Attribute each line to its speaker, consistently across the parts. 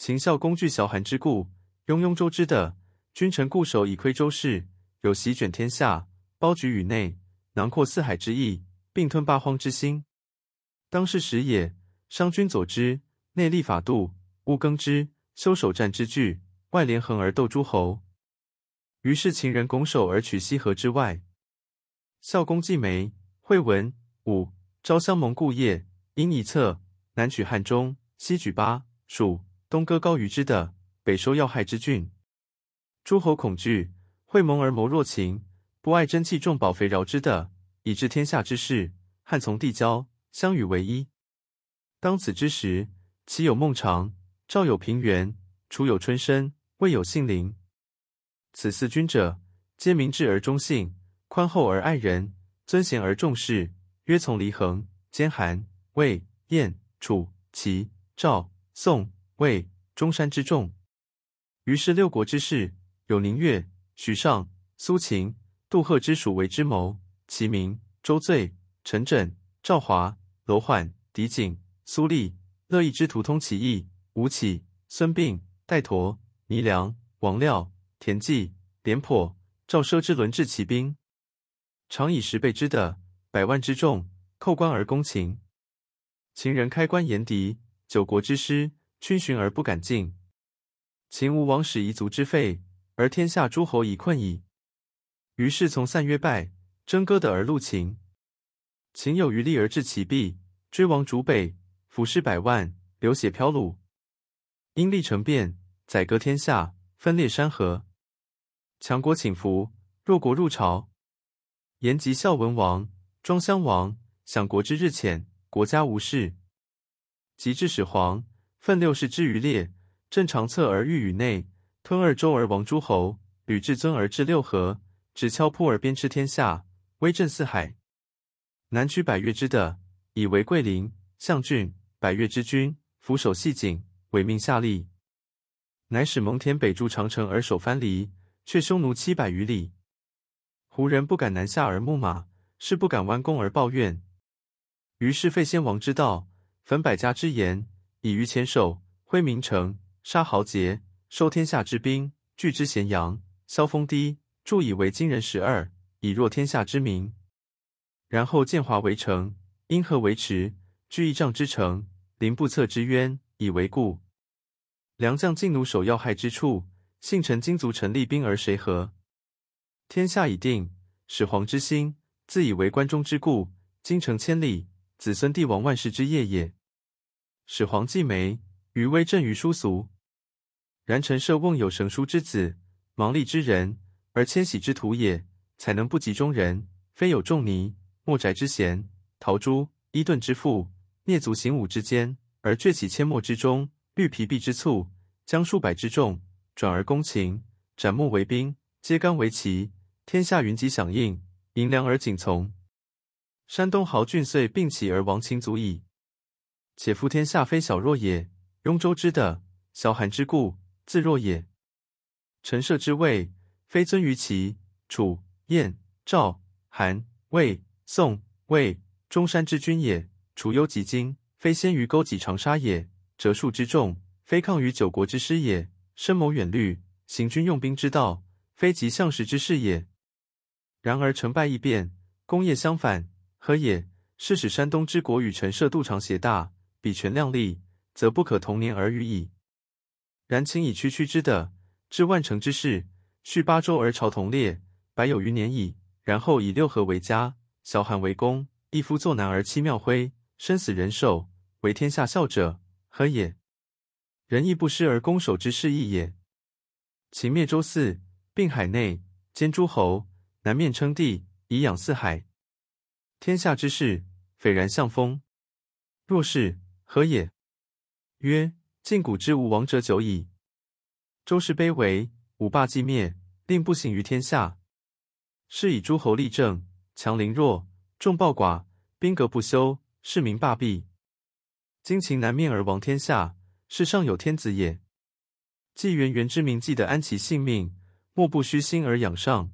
Speaker 1: 秦孝公据崤函之故，拥雍州之地，君臣固守以窥周室，有席卷天下，包举宇内，囊括四海之意，并吞八荒之心。当世时也，商君佐之，内立法度，务耕织，修守战之具，外连横而斗诸侯。于是秦人拱手而取西河之外。孝公既没，惠文、武、昭襄盟故业，因一策，南取汉中，西举巴、蜀，东割高于之的，北收要害之郡。诸侯恐惧，会盟而谋弱秦，不爱珍器重宝肥饶之的，以致天下之事。汉从递交，相与为一。当此之时，齐有孟尝，赵有平原，楚有春申，魏有信陵。此四君者，皆明智而忠信。宽厚而爱人，尊贤而重士，约从黎衡、兼韩、魏、燕、楚、齐、赵、宋、魏、中山之众。于是六国之士，有宁越、许尚、苏秦、杜赫之属为之谋。其名：周醉、陈轸、赵华、罗缓、狄景、苏厉、乐毅之徒通其意。吴起、孙膑、戴佗、倪良、王廖、田忌、廉颇、赵奢之轮治其兵。常以十倍之的，百万之众，扣关而攻秦。秦人开关言敌，九国之师，逡巡而不敢进。秦无王使夷族之废，而天下诸侯已困矣。于是从散约败，争割地而入秦。秦有余力而至其壁，追王逐北，俘士百万，流血漂橹。因利成变，宰割天下，分裂山河。强国请服，弱国入朝。延及孝文王，庄襄王，享国之日浅，国家无事。及至始皇，奋六世之余烈，振长策而御宇内，吞二周而亡诸侯，履至尊而制六合，执敲扑而鞭笞天下，威震四海。南取百越之地，以为桂林、象郡，百越之君，俯首系颈，委命下吏。乃使蒙恬北筑长城而守藩篱，却匈奴七百余里。胡人不敢南下而牧马，士不敢弯弓而抱怨。于是废先王之道，焚百家之言，以于前首，挥名城，杀豪杰，收天下之兵，聚之咸阳，削封地，筑以为今人十二，以弱天下之民。然后建华为城，因河为池，聚亿丈之城，临不测之渊，以为固。良将尽努守要害之处，幸臣精卒陈立兵而谁和？天下已定，始皇之心，自以为关中之固，京城千里，子孙帝王万世之业也。始皇既没，余威震于殊俗。然陈涉瓮有绳书之子，芒吏之人，而迁徙之徒也，才能不及中人，非有仲尼、莫翟之贤，陶朱、伊顿之富，蹑足行伍之间，而倔起阡陌之中，虑疲弊之促，将数百之众，转而攻秦，斩木为兵，揭竿为旗。天下云集响应，迎粮而景从。山东豪俊遂并起而亡秦族矣。且夫天下非小弱也，雍州之地，崤函之固，自弱也。陈涉之位，非尊于齐、楚、燕、赵、韩、魏、宋、魏、中山之君也；楚幽及今，非先于勾稽长沙也；折数之众，非抗于九国之师也；深谋远虑，行军用兵之道，非及项石之事也。然而成败易变，功业相反，何也？是使山东之国与陈涉度长协大，比权量力，则不可同年而语矣。然秦以区区之地，置万城之势，续八州而朝同列，百有余年矣。然后以六合为家，崤函为宫，一夫作难而妻庙徽，生死人寿，为天下笑者，何也？人义不施而攻守之势异也。秦灭周四，并海内，兼诸侯。南面称帝，以养四海。天下之事，斐然向风。若是，何也？曰：近古之无王者久矣。周室卑微，五霸既灭，令不行于天下。是以诸侯力政，强凌弱，众暴寡，兵革不休，士民罢弊。今秦南面而亡天下，是尚有天子也。既源源之民既得安其性命，莫不虚心而仰上。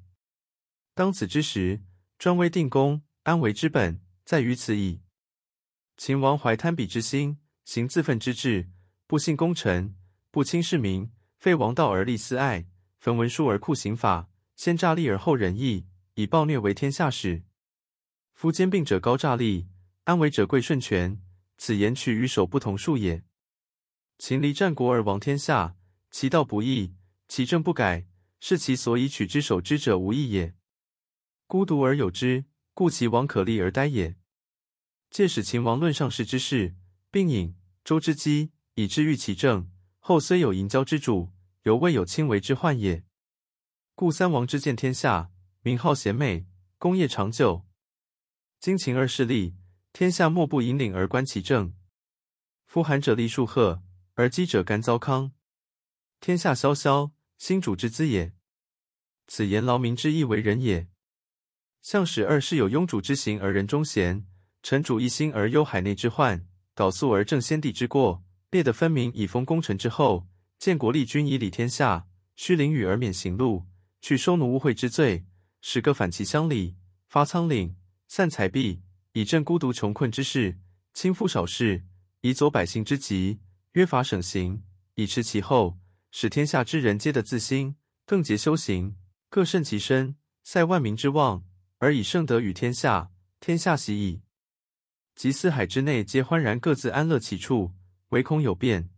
Speaker 1: 当此之时，专威定公，安危之本在于此矣。秦王怀贪鄙之心，行自愤之志，不信功臣，不亲市民，废王道而立私爱，焚文书而酷刑法，先诈立而后仁义，以暴虐为天下始。夫兼并者高诈立，安危者贵顺权，此言取与守不同数也。秦离战国而亡天下，其道不义，其政不改，是其所以取之守之者无益也。孤独而有之，故其亡可立而待也。借使秦王论上世之事，并引周之机，以治愈其政。后虽有淫骄之主，犹未有轻为之患也。故三王之见天下，名号贤美，功业长久。今秦二世立，天下莫不引领而观其政。夫寒者立树赫，而饥者甘糟糠，天下萧萧，兴主之资也。此言劳民之义为人也。向使二世有庸主之行而人忠贤，臣主一心而忧海内之患，缟素而正先帝之过。列得分明以封功臣之后，建国立君以礼天下，虚凌辱而免刑戮，去收奴污秽之罪，使各反其乡里，发仓廩，散财币，以賑孤独穷困之士，轻负少事，以佐百姓之急，约法省刑，以持其后，使天下之人皆得自心，更节修行，各慎其身，塞万民之望，而以圣德与天下，天下喜矣。及四海之内皆欢然各自安乐其处。唯恐有变，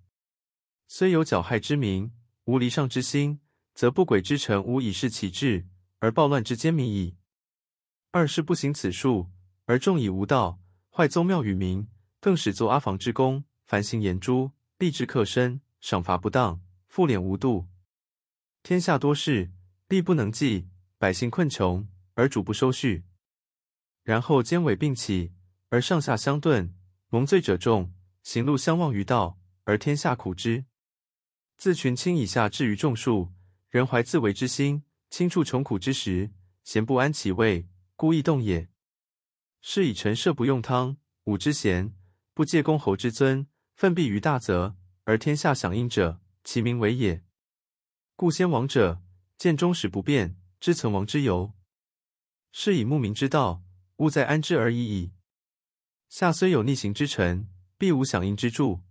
Speaker 1: 虽有剿害之名，无离上之心，则不轨之臣无以事其志，而暴乱之奸民矣。二世不行此术，而众以无道，坏宗庙与民，更使作阿房之功，凡行严诛，吏治克身，赏罚不当，赋敛无度。天下多事，力不能济，百姓困穷，而主不收恤。然后奸伪并起，而上下相顿，蒙罪者众。行路相忘于道，而天下苦之。自群卿以下至于众庶，人怀自为之心，轻触穷苦之时，咸不安其位，故易动也。是以臣设不用汤，武之贤，不借公侯之尊，奋臂于大泽，而天下响应者，其名为也。故先王者，见终始不变，知存亡之由。是以牧民之道，务在安之而已矣。下虽有逆行之臣。必无响应之助，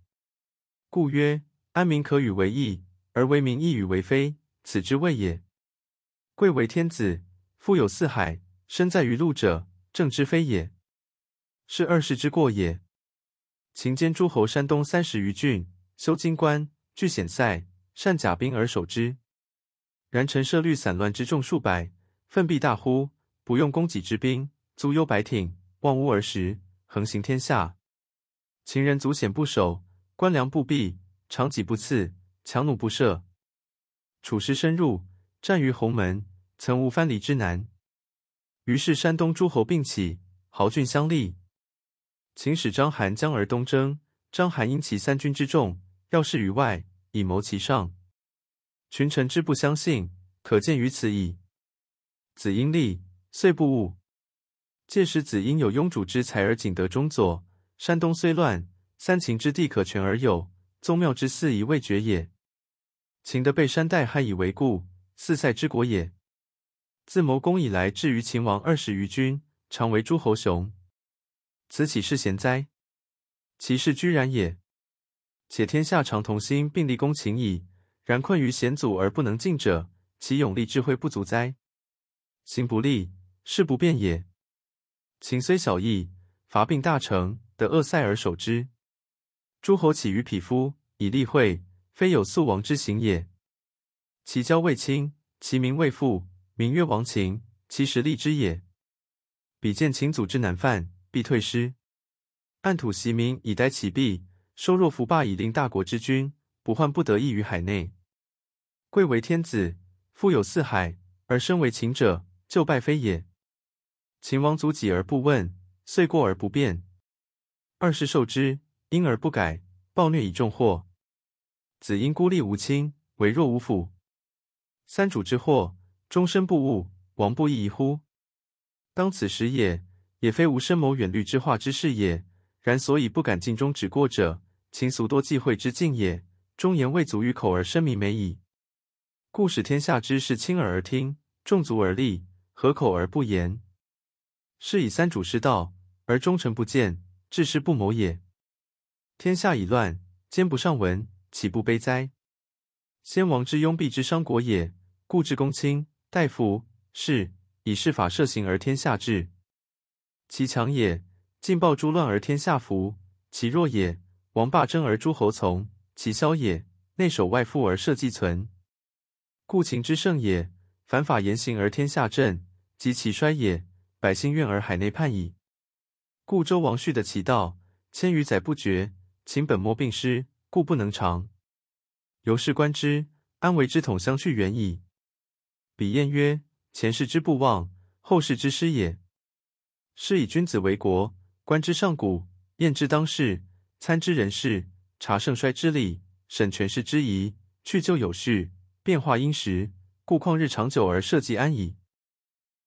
Speaker 1: 故曰：安民可与为义，而为民亦与为非，此之谓也。贵为天子，富有四海，身在于陆者，正之非也。是二世之过也。秦兼诸侯山东三十余郡，修金关，聚险塞，善甲兵而守之。然陈设虑散乱之众数百，奋臂大呼，不用供给之兵，租忧白艇，望屋而食，横行天下。秦人足险不守，官粮不避，长戟不刺，强弩不射。楚师深入，战于鸿门，曾无藩篱之难。于是山东诸侯并起，豪俊相立。秦使章邯将而东征，章邯因其三军之众，要事于外，以谋其上。群臣之不相信，可见于此矣。子婴立，遂不误。届时子婴有庸主之才而仅得中佐。山东虽乱，三秦之地可全而有，宗庙之祀仪未绝也。秦得被山代汉以为固，四塞之国也。自谋攻以来，至于秦王二十余君，常为诸侯雄。此岂是贤哉？其事居然也。且天下常同心并立攻秦矣，然困于险阻而不能进者，其勇力智慧不足哉？行不立，事不变也。秦虽小邑，伐并大城。得扼塞而守之，诸侯起于匹夫，以立会，非有速亡之行也。其交未亲，其民未富，名曰亡秦，其实立之也。彼见秦阻之难犯，必退师，按土袭民以待其弊，收若服罢以令大国之君，不患不得意于海内。贵为天子，富有四海，而身为秦者，就败非也。秦王阻己而不问，遂过而不变。二世受之，因而不改，暴虐以重祸。子婴孤立无亲，为弱无辅。三主之祸，终身不悟，亡不亦宜乎？当此时也，也非无深谋远虑之化之事也。然所以不敢尽忠止过者，秦俗多忌讳之境也。忠言未足于口而身弥美矣。故使天下之事亲耳而听，众足而立，合口而不言。是以三主失道，而忠臣不见。治世不谋也。天下已乱，兼不尚闻，岂不悲哉？先王之拥蔽之商国也，故治公卿、大夫、士，以事法设刑而天下治。其强也，尽暴诛乱而天下服；其弱也，王霸争而诸侯从；其消也，内守外附而社稷存。故秦之盛也，反法严刑而天下正；及其衰也，百姓怨而海内叛矣。故周王续得其道，千余载不绝，秦本末并失，故不能长。由是观之，安为之统相去远矣。彼晏曰：前世之不忘，后世之师也。是以君子为国，观之上古，验之当世，参之人事，察盛衰之理，审权势之宜，去旧有序，变化因时，故旷日长久而社稷安矣。